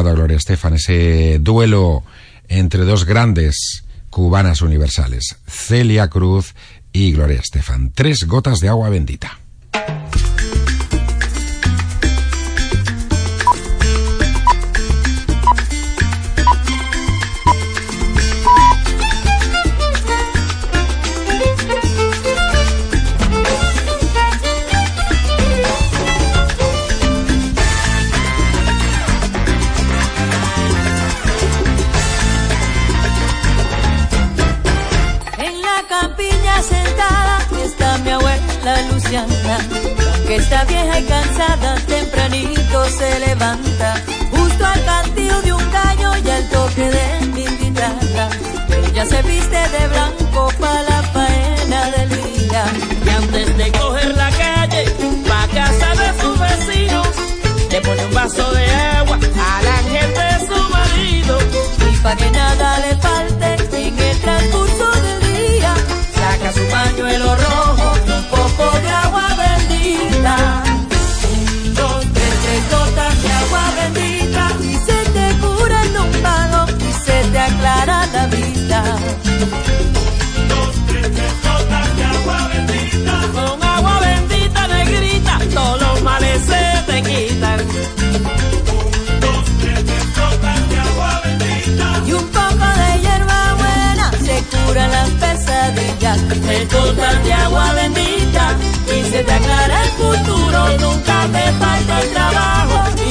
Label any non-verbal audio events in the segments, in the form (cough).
a Gloria Estefan, ese duelo entre dos grandes cubanas universales, Celia Cruz y Gloria Estefan. Tres gotas de agua bendita. que está vieja y cansada, tempranito se levanta, justo al cantillo de un gallo y al toque de mi guitarra. Ella se viste de blanco para la faena del día, y antes de coger la calle, pa' casa de su vecino, le pone un vaso de agua a la gente de su marido, y pa' que nada le falte en el transcurso del día, saca su pañuelo rojo un poco de agua un, dos, tres, tres gotas de agua bendita y se te cura el numbado y se te aclara la vida. cura las pesadillas. Me gotas de agua bendita y se te aclara el futuro. Nunca te falta el trabajo.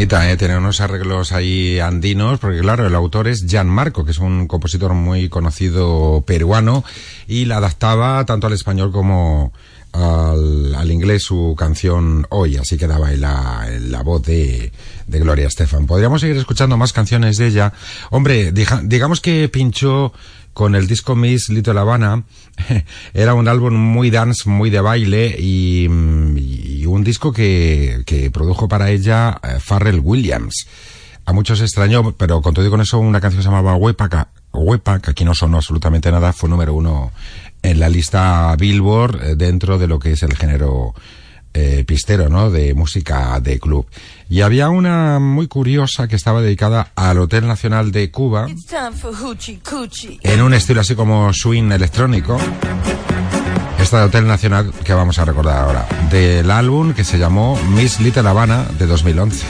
Bonita, ¿eh? Unos arreglos ahí andinos, porque claro, el autor es Jan Marco, que es un compositor muy conocido peruano, y la adaptaba tanto al español como al, inglés su canción Hoy, así quedaba ahí la, la voz de, de Gloria Estefan. Podríamos seguir escuchando más canciones de ella. Hombre, digamos que pinchó con el disco Miss Little Havana. (laughs) Era un álbum muy dance, muy de baile y, un disco que, que produjo para ella eh, Pharrell Williams. A muchos extrañó, pero con con eso, una canción que se llamaba Huepa, que- Huepa, que aquí no sonó absolutamente nada, fue número uno en la lista Billboard eh, dentro de lo que es el género eh, pistero, ¿no? De música de club. Y había una muy curiosa que estaba dedicada al Hotel Nacional de Cuba en un estilo así como swing electrónico. Esta de Hotel Nacional que vamos a recordar ahora, del álbum que se llamó Miss Little Havana de 2011.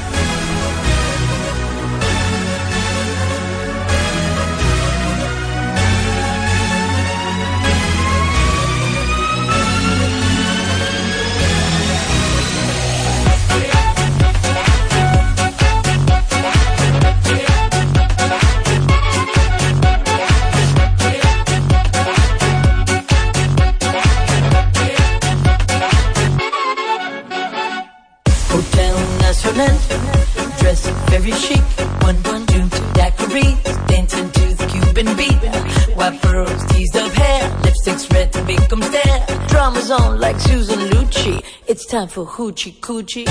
White pearls, teased up hair, lipsticks red to make 'em stare. Drama's on like Susan Lucci. It's time for hoochie coochie.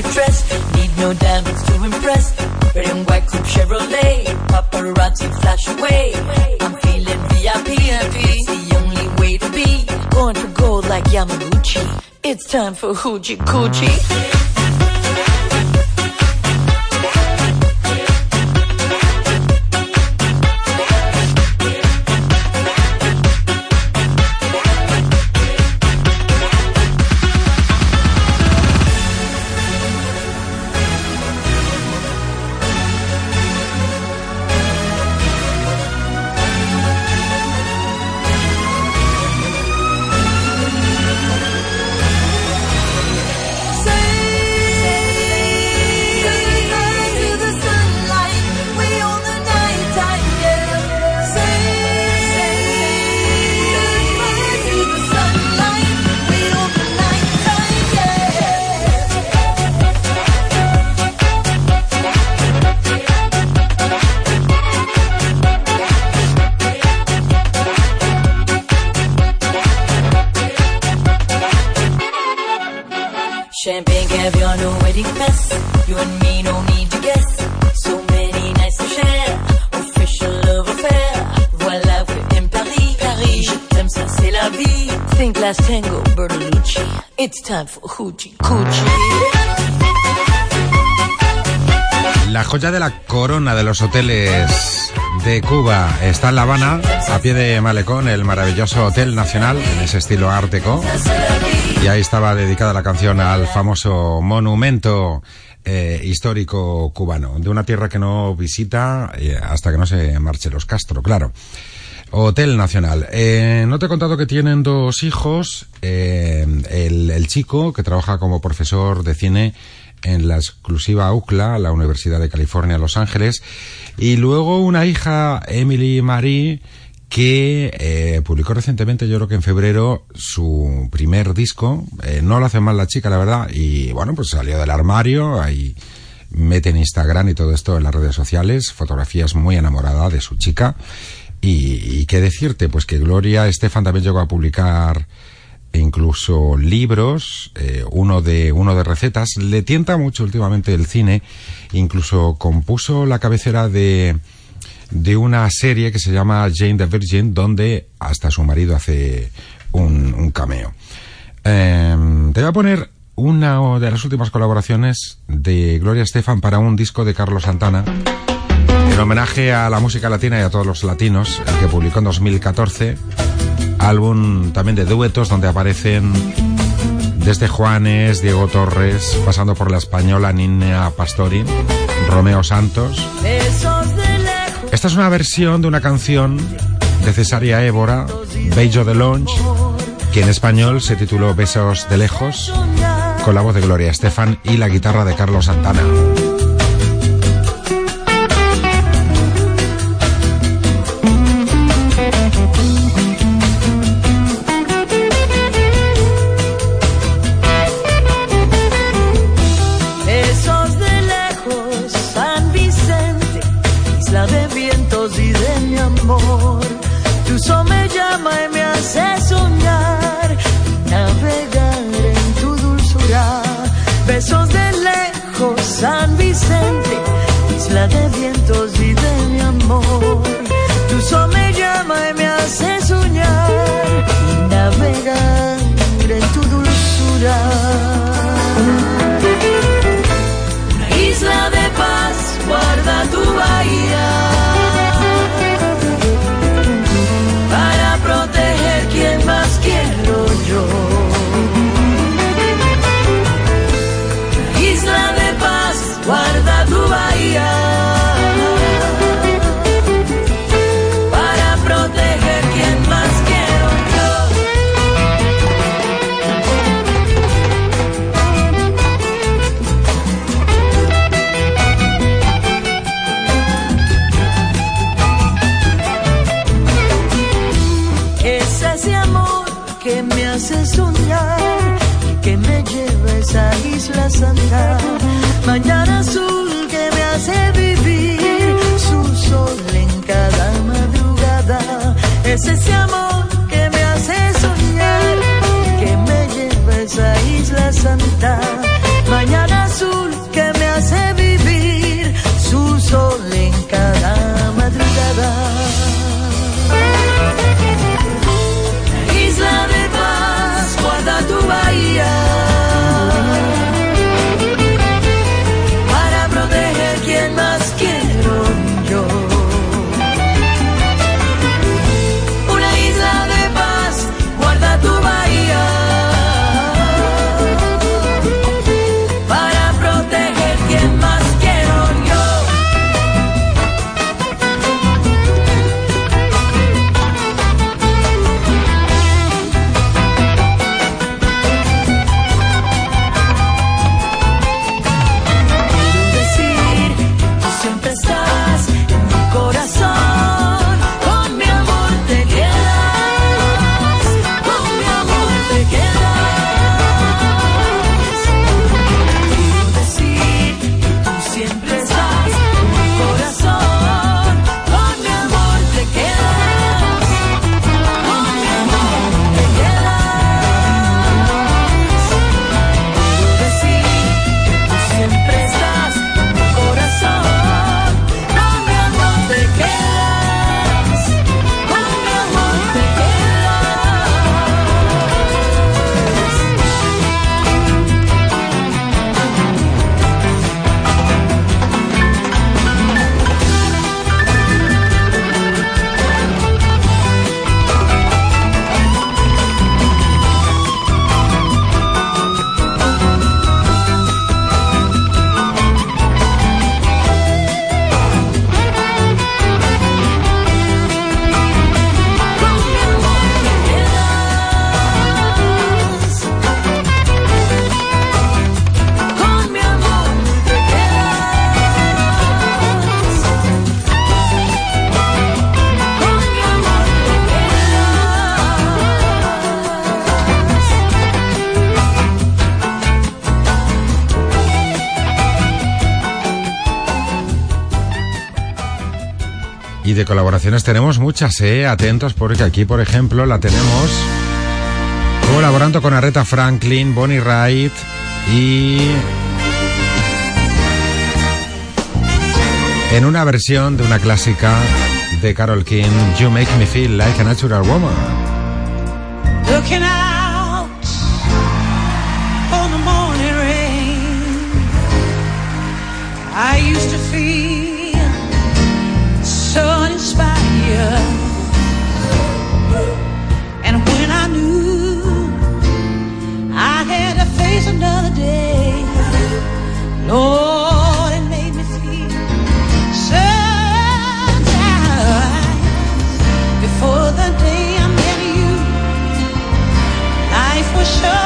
Elaborate dress. Need no diamonds to impress. Red and white coupe Chevrolet. Paparazzi flash away. I'm feeling VIP. It's the only way to be. Going for gold like Yamaguchi. It's time for Hoochie Coochie. La joya de la corona de los hoteles de Cuba está en La Habana, a pie de Malecón, el maravilloso Hotel Nacional, en ese estilo ártico. Y ahí estaba dedicada la canción al famoso monumento eh, histórico cubano, de una tierra que no visita eh, hasta que no se marche los Castro, claro. Hotel Nacional. Eh, no te he contado que tienen dos hijos. Eh, el, chico, que trabaja como profesor de cine en la exclusiva UCLA, la Universidad de California, Los Ángeles. Y luego una hija, Emily Marie, que eh, publicó recientemente, yo creo que en febrero, su primer disco. no lo hace mal la chica, la verdad. Y bueno, pues salió del armario. Ahí mete en Instagram y todo esto en las redes sociales. Fotografías muy enamorada de su chica. Y, qué decirte, pues que Gloria Estefan también llegó a publicar incluso libros, eh, uno de uno de recetas. Le tienta mucho últimamente el cine. Incluso compuso la cabecera de de una serie que se llama Jane the Virgin, donde hasta su marido hace un, cameo. Em, te voy a poner una de las últimas colaboraciones de Gloria Estefan para un disco de Carlos Santana en homenaje a la música latina y a todos los latinos, el que publicó en 2014, álbum también de duetos donde aparecen desde Juanes, Diego Torres, pasando por la española Nina Pastori, Romeo Santos. Esta es una versión de una canción de Cesaria Évora, Bello de Lounge, que en español se tituló Besos de Lejos, con la voz de Gloria Estefan y la guitarra de Carlos Santana. Es ese amor que me hace soñar, que me lleva a esa isla santa, colaboraciones tenemos muchas, ¿eh? Atentos porque aquí, por ejemplo, la tenemos colaborando con Aretha Franklin, Bonnie Wright y... En una versión de una clásica de Carol King, You Make Me Feel Like a Natural Woman. Looking out on the morning rain, And when I knew I had to face another day, Lord, it made me feel before the day I met you, life was short.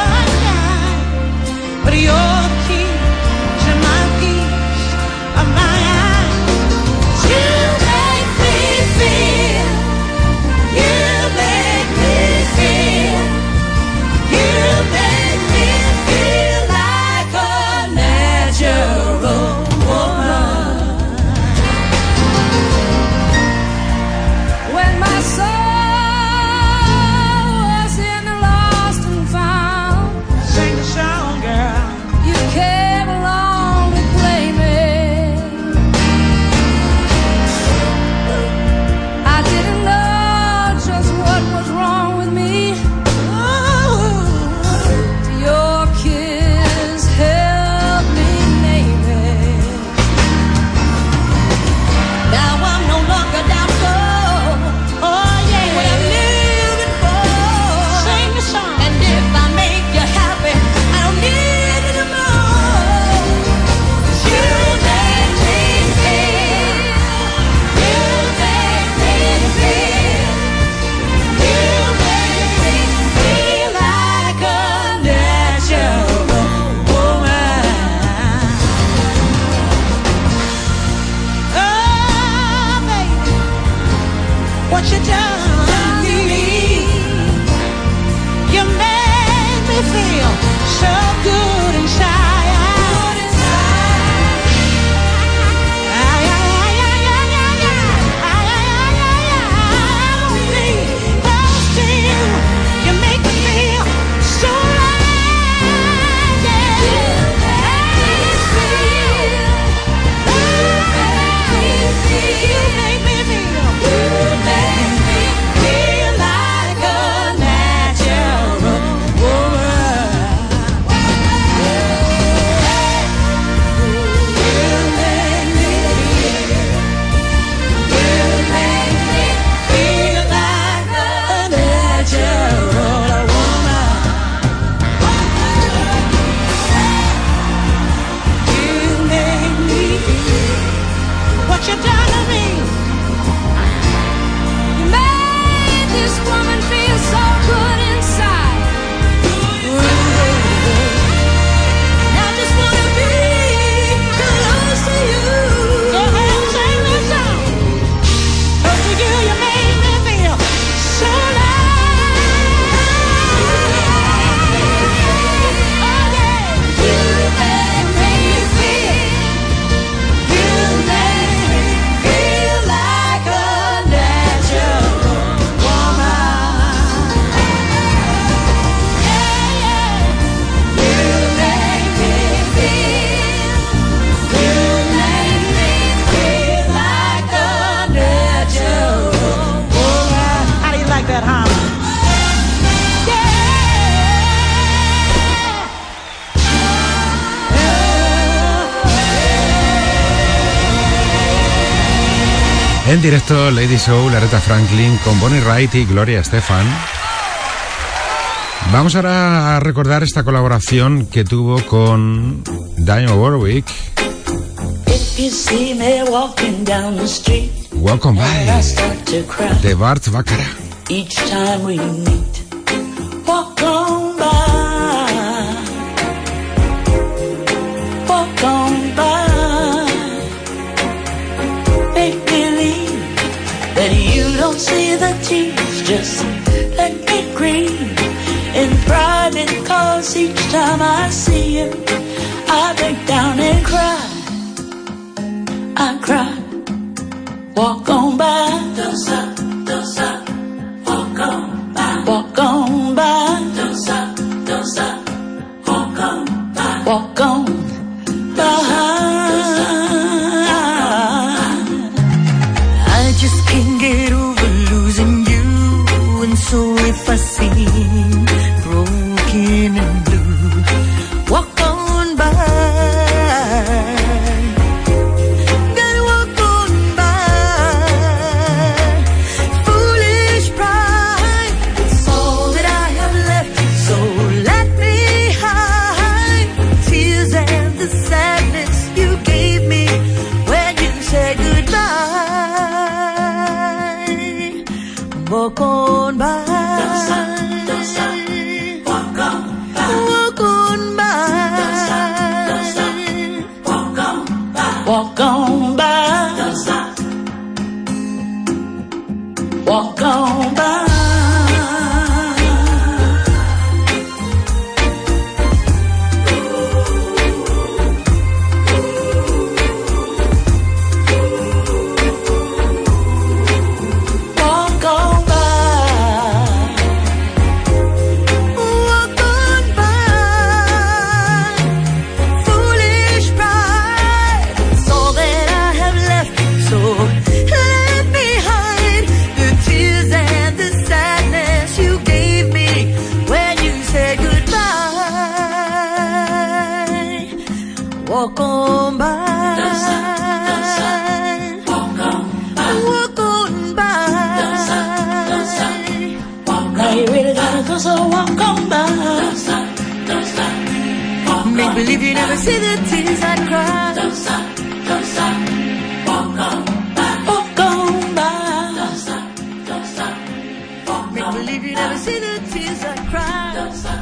directo Lady Show, Aretha Franklin con Bonnie Wright y Gloria Estefan. Vamos ahora a recordar esta colaboración que tuvo con Dionne Warwick. Welcome by de Bart Baccarat. tears just let me dream in private cause each time I see him I break down and cry. I cry. Walk on by.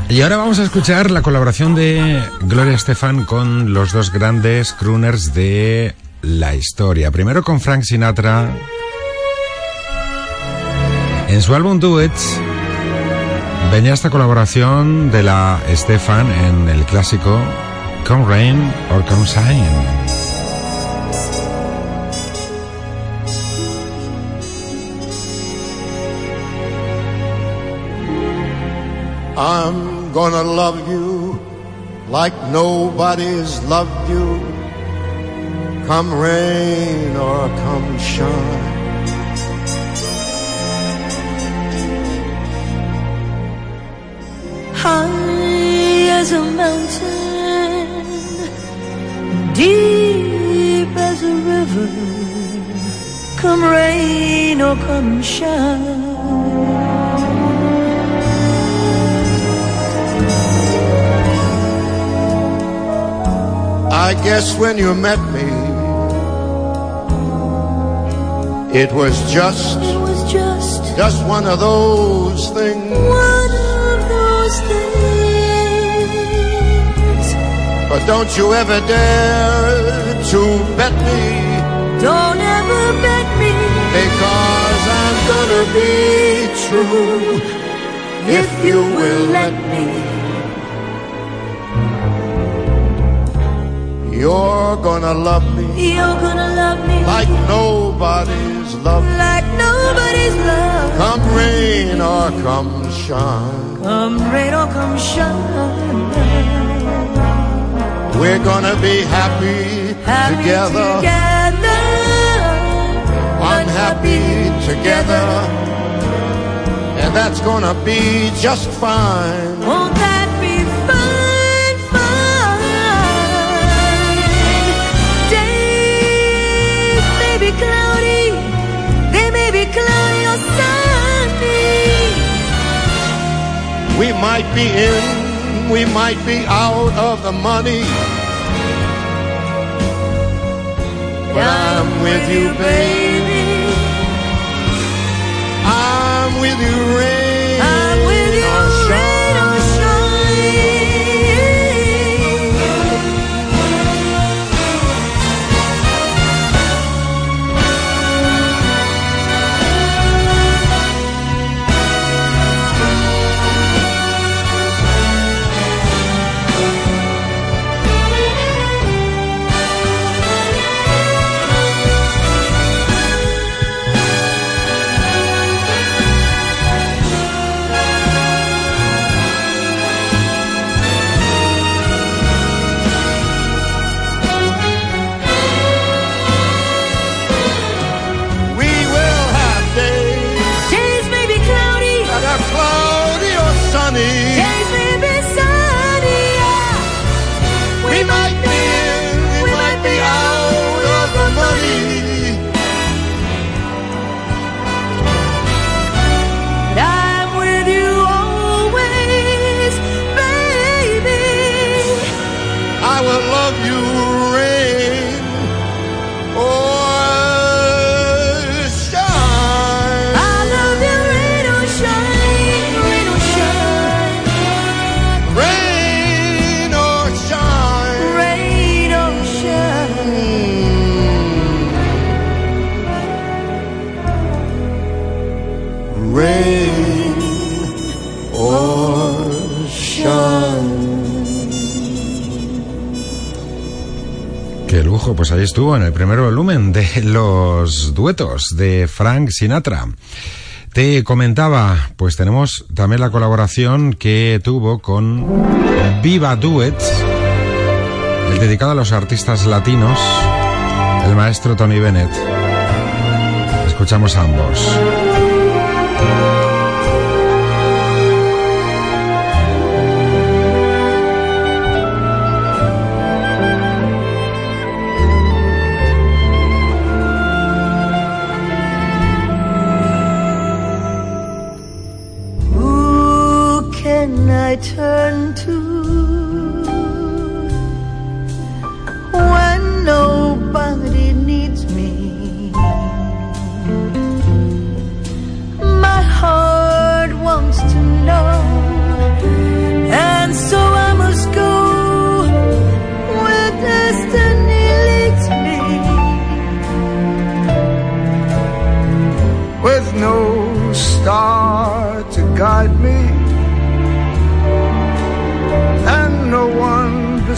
Y ahora vamos a escuchar la colaboración de Gloria Estefan con los dos grandes crooners de la historia. Primero con Frank Sinatra. En su álbum Duets venía esta colaboración de la Estefan en el clásico Come Rain or Come Shine. I'm gonna love you like nobody's loved you. Come rain or come shine. High as a mountain, deep as a river. Come rain or come shine. I guess when you met me, it was just, it was just, just one of those things. One But don't you ever dare to bet me. Don't ever bet me. Because I'm gonna be true if you will let me. You're gonna love me. You're gonna love me like nobody's love. Like nobody's love. Come rain or come shine. Come rain or come shine. We're gonna be happy, happy together. together. Unhappy together. And that's gonna be just fine. Won't that be fine, fine? Days may be cloudy, they may be cloudy or sunny. We might be in, we might be out of the money. But I'm with you, baby. I'm with you, rain. I will love you pues ahí estuvo en el primer volumen de (laughs) los duetos de Frank Sinatra. Te comentaba, pues tenemos también la colaboración que tuvo con Viva Duets, el dedicado a los artistas latinos, el maestro Tony Bennett. Escuchamos ambos.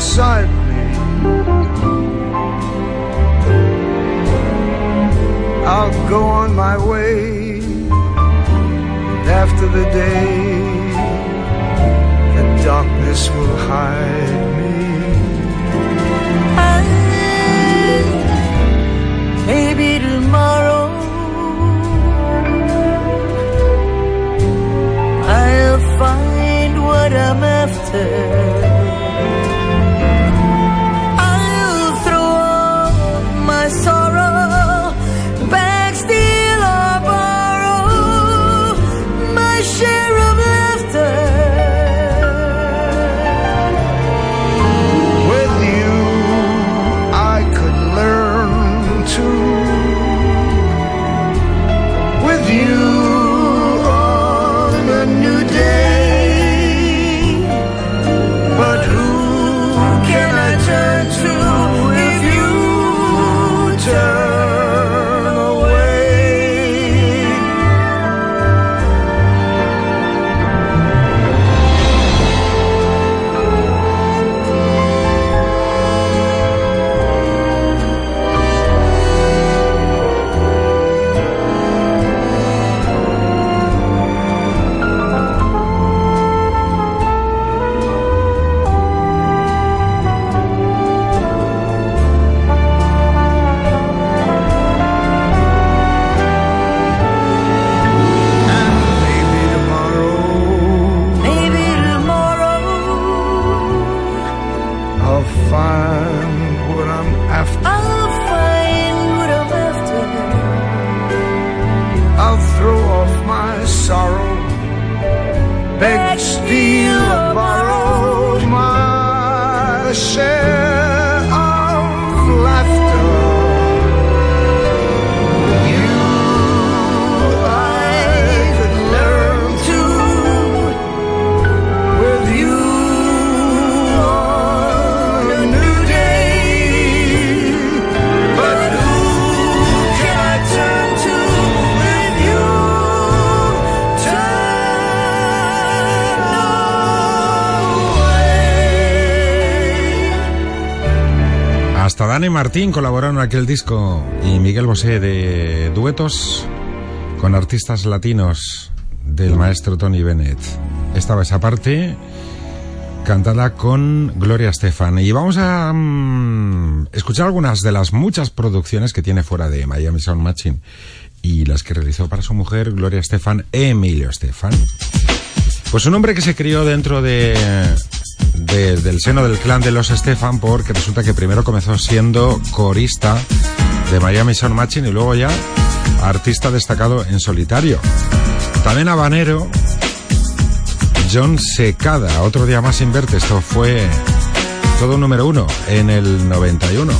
One beside me. I'll go on my way after the day the darkness will hide me. Maybe tomorrow I'll find what I'm after. Martín colaboraron en aquel disco y Miguel Bosé de duetos con artistas latinos del maestro Tony Bennett. Estaba esa parte cantada con Gloria Estefan. Y vamos a mm, escuchar algunas de las muchas producciones que tiene fuera de Miami Sound Machine y las que realizó para su mujer Gloria Estefan, Emilio Estefan. Pues un hombre que se crió dentro de, de- del seno del clan de los Estefan porque resulta que primero comenzó siendo corista de Miami Sound Machine y luego ya artista destacado en solitario. También habanero, John Secada, otro día más sin verte, esto fue Todo número uno en el 91.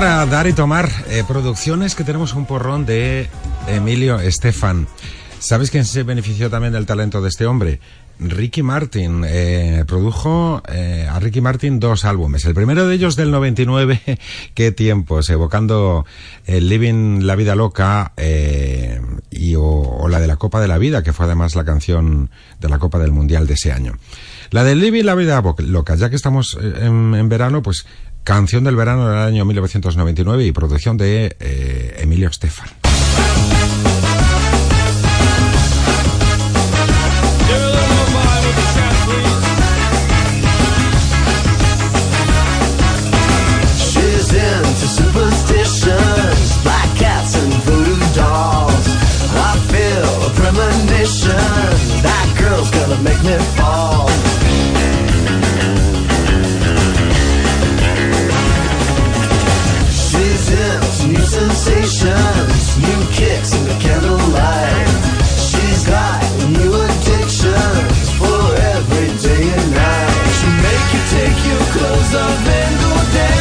para dar y tomar eh, producciones que tenemos un porrón de Emilio Estefan. ¿Sabes quién se benefició también del talento de este hombre? Ricky Martin eh, produjo eh, a Ricky Martin dos álbumes. El primero de ellos del 99, (laughs) qué tiempos, evocando Living la Vida Loca y o, la de la Copa de la Vida, que fue además la canción de la Copa del Mundial de ese año. La de Living la Vida Loca, ya que estamos en verano, pues Canción del verano del año 1999 y producción de eh, Emilio Estefan. That girl's gonna make me fall emotions. New kicks in the candlelight. She's got new addictions for every day and night. She make you take your clothes off and go down.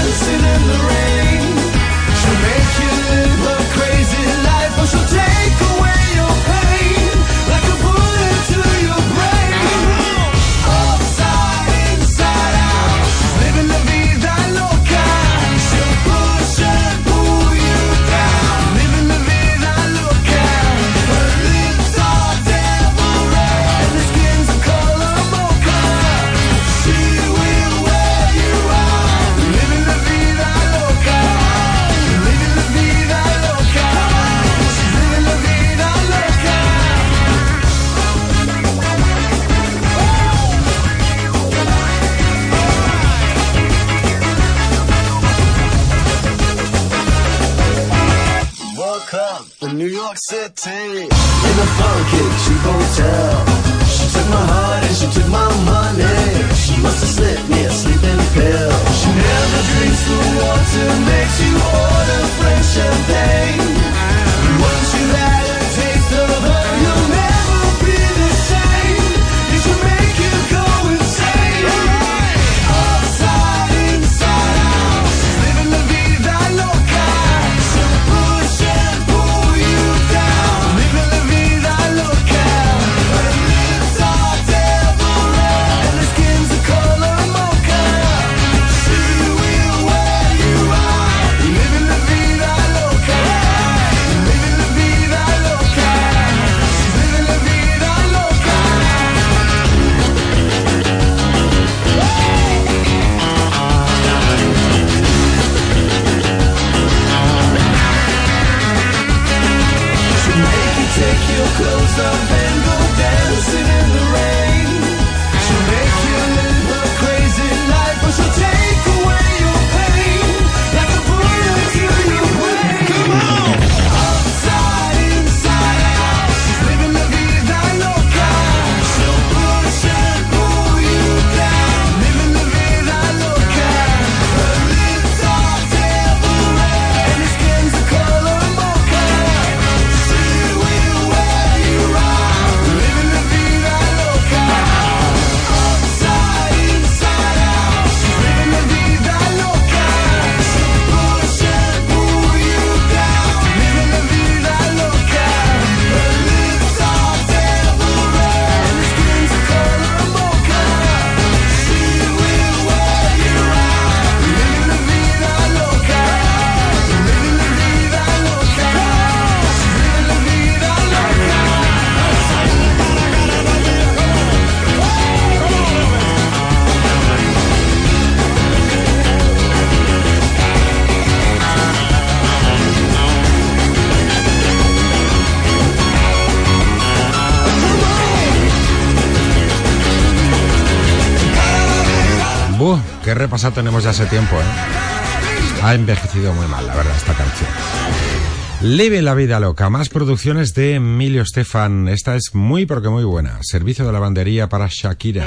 tenemos ya hace tiempo, ¿eh? Ha envejecido muy mal, la verdad, esta canción. Leve la vida loca, más producciones de Emilio Estefan. Esta es muy porque muy buena. Servicio de lavandería para Shakira.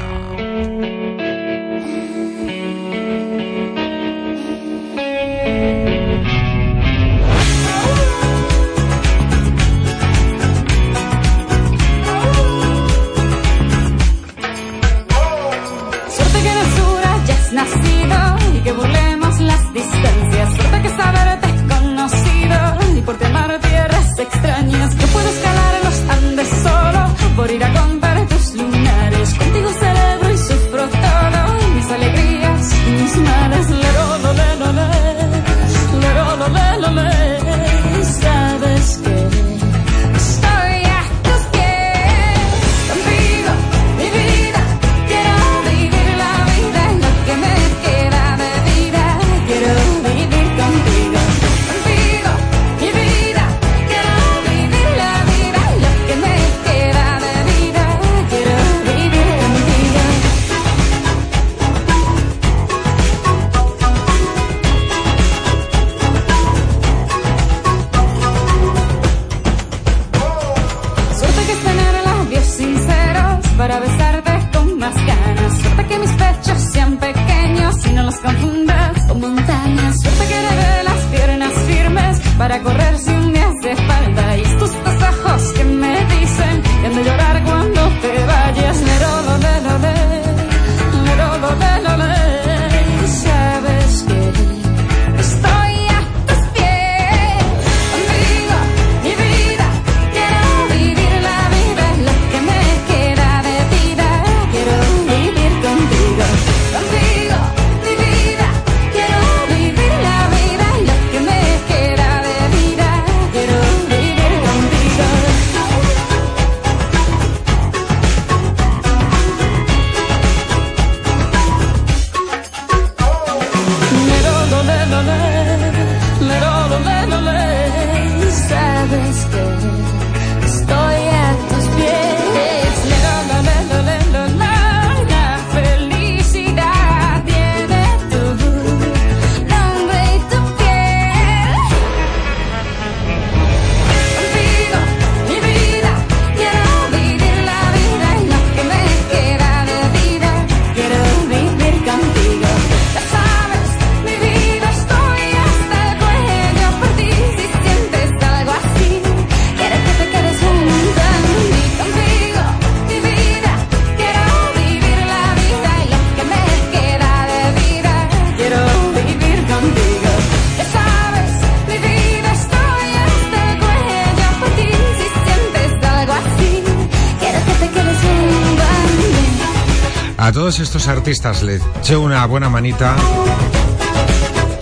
estos artistas le eché una buena manita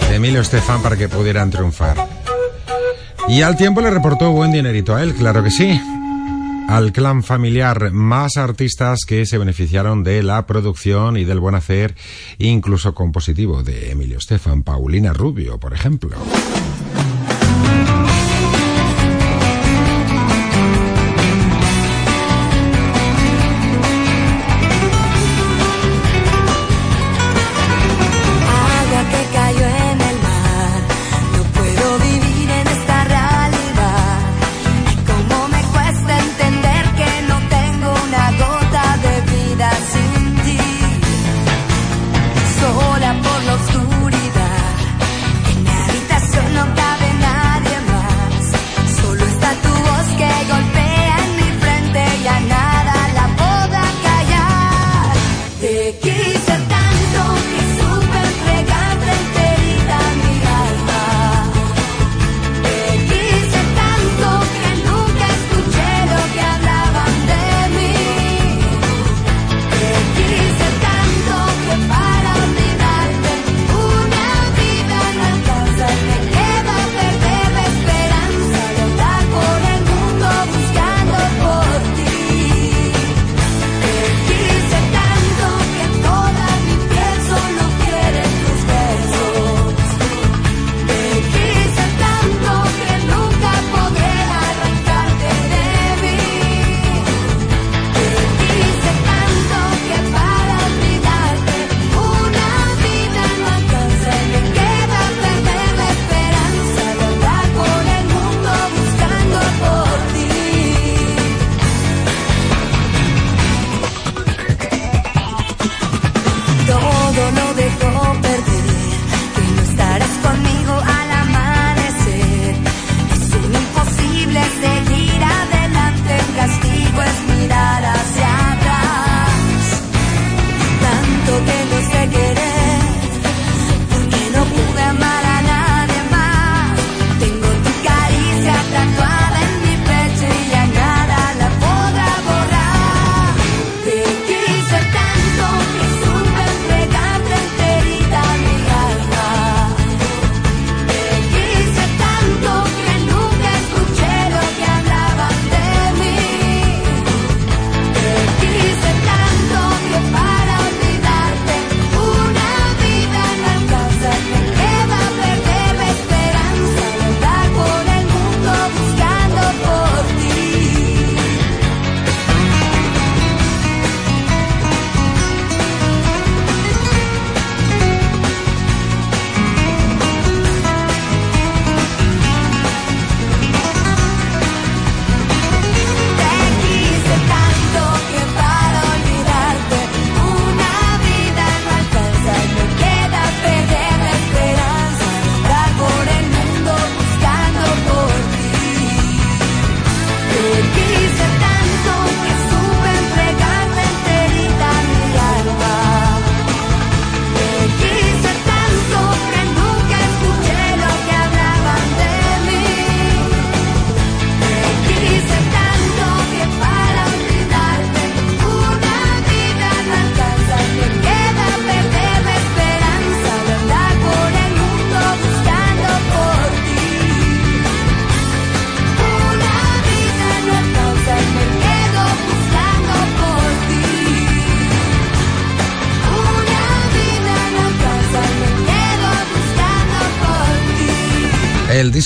de Emilio Estefan para que pudieran triunfar. Y al tiempo le reportó buen dinerito a él, claro que sí. Al clan familiar, más artistas que se beneficiaron de la producción y del buen hacer, incluso compositivo de Emilio Estefan, Paulina Rubio, por ejemplo.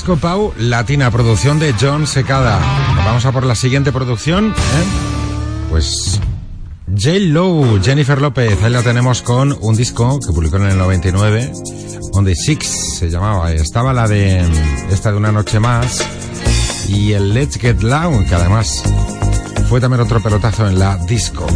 Disco Pau Latina, producción de John Secada. Vamos a por la siguiente producción. ¿eh? Pues J. Lowe, Jennifer López, ahí la tenemos con un disco que publicó en el 99, donde Six se llamaba. Estaba la de esta de una noche más y el Let's Get Loud, que además fue también otro pelotazo en la disco.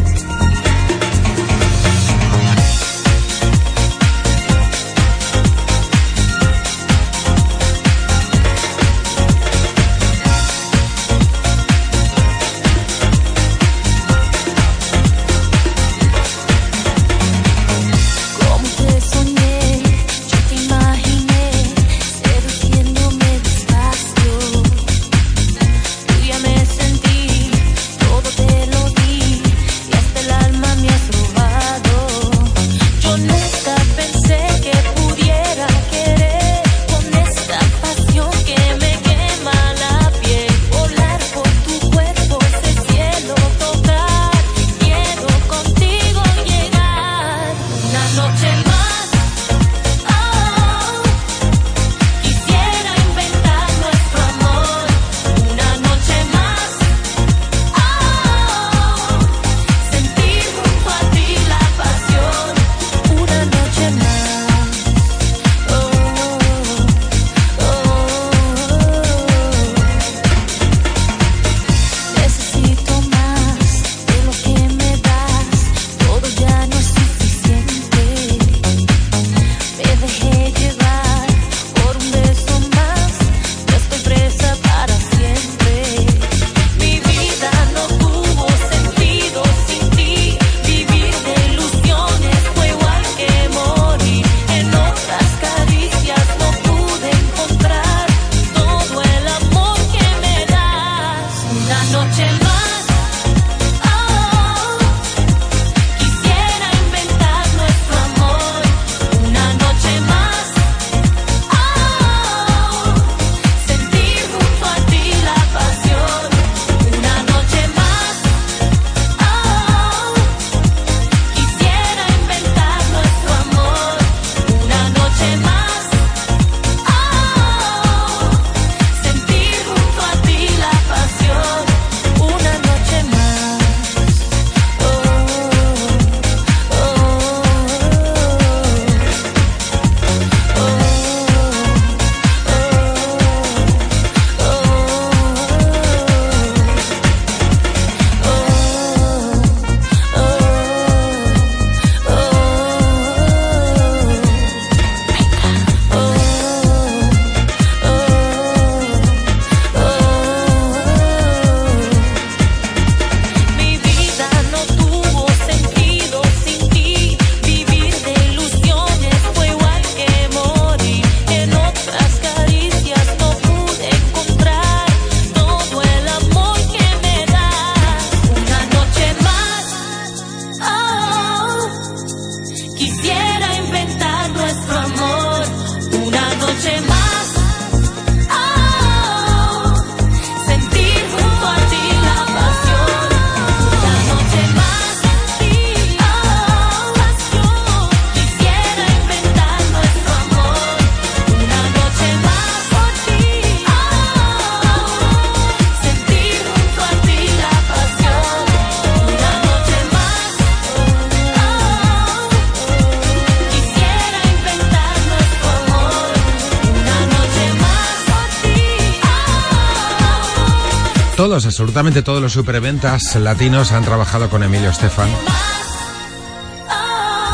Absolutamente todos los superventas latinos han trabajado con Emilio Estefan.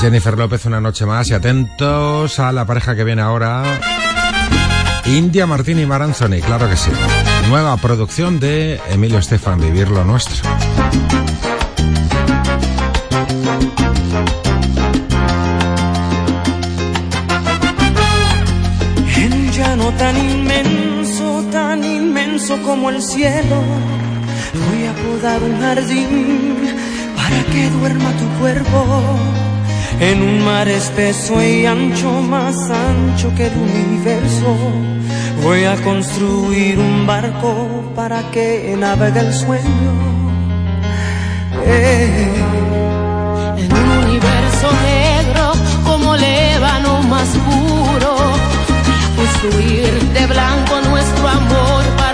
Jennifer López una noche más y atentos a la pareja que viene ahora. India Martín y Maranzoni, claro que sí. Nueva producción de Emilio Estefan, Vivir lo Nuestro. En llano tan inmenso, tan inmenso como el cielo, voy a podar un jardín para que duerma tu cuerpo. En un mar espeso y ancho, más ancho que el universo, voy a construir un barco para que navegue el sueño. Eh. En un universo negro como el ébano más puro, voy a construir de blanco nuestro amor para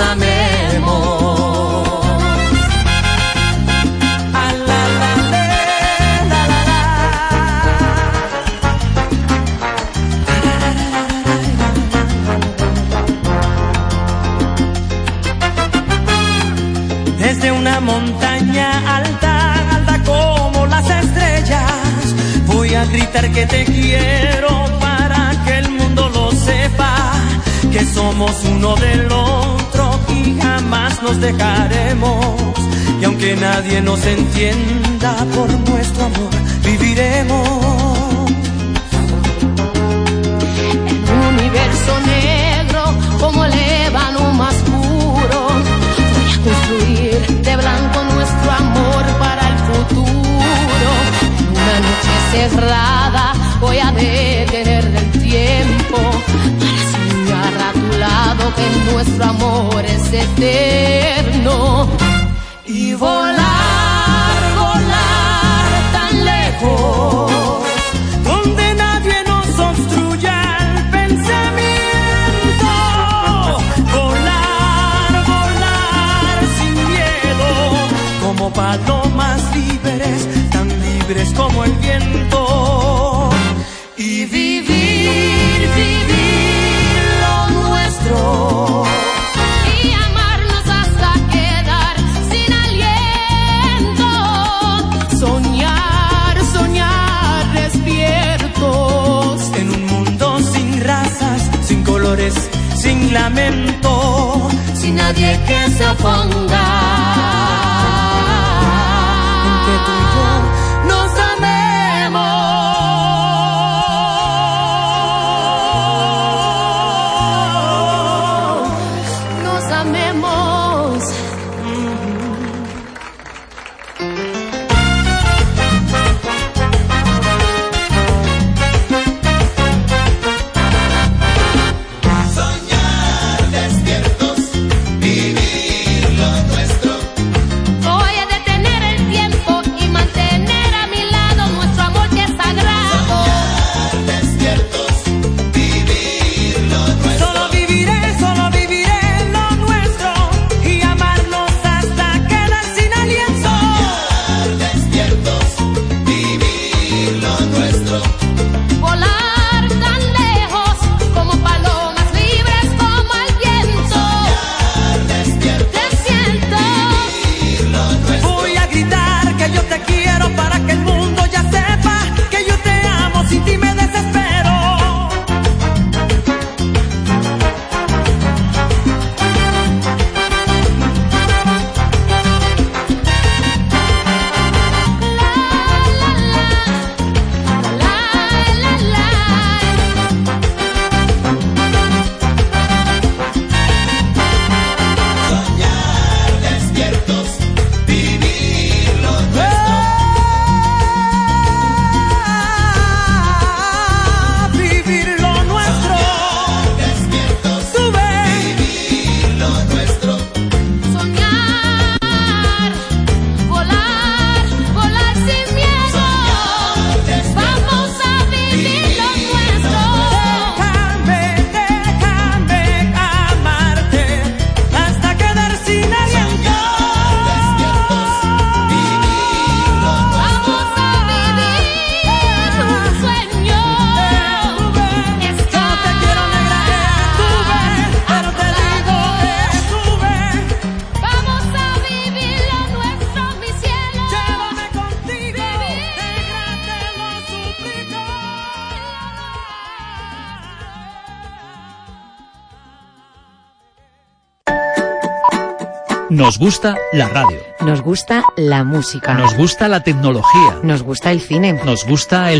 Amemos. Ah, la, la, la, la, la. Desde una montaña alta, alta como las estrellas, voy a gritar que te quiero para que el mundo lo sepa, que somos uno del otro jamás nos dejaremos. Y aunque nadie nos entienda por nuestro amor, viviremos. En un universo negro como el ébano más puro. Voy a construir de blanco nuestro amor para el futuro. En una noche cerrada voy a detener el tiempo para soñar a tu lado que nuestro amor es sin nadie que se oponga. Gusta la radio. Nos gusta la música. Nos gusta la tecnología. Nos gusta el cine. Nos gusta el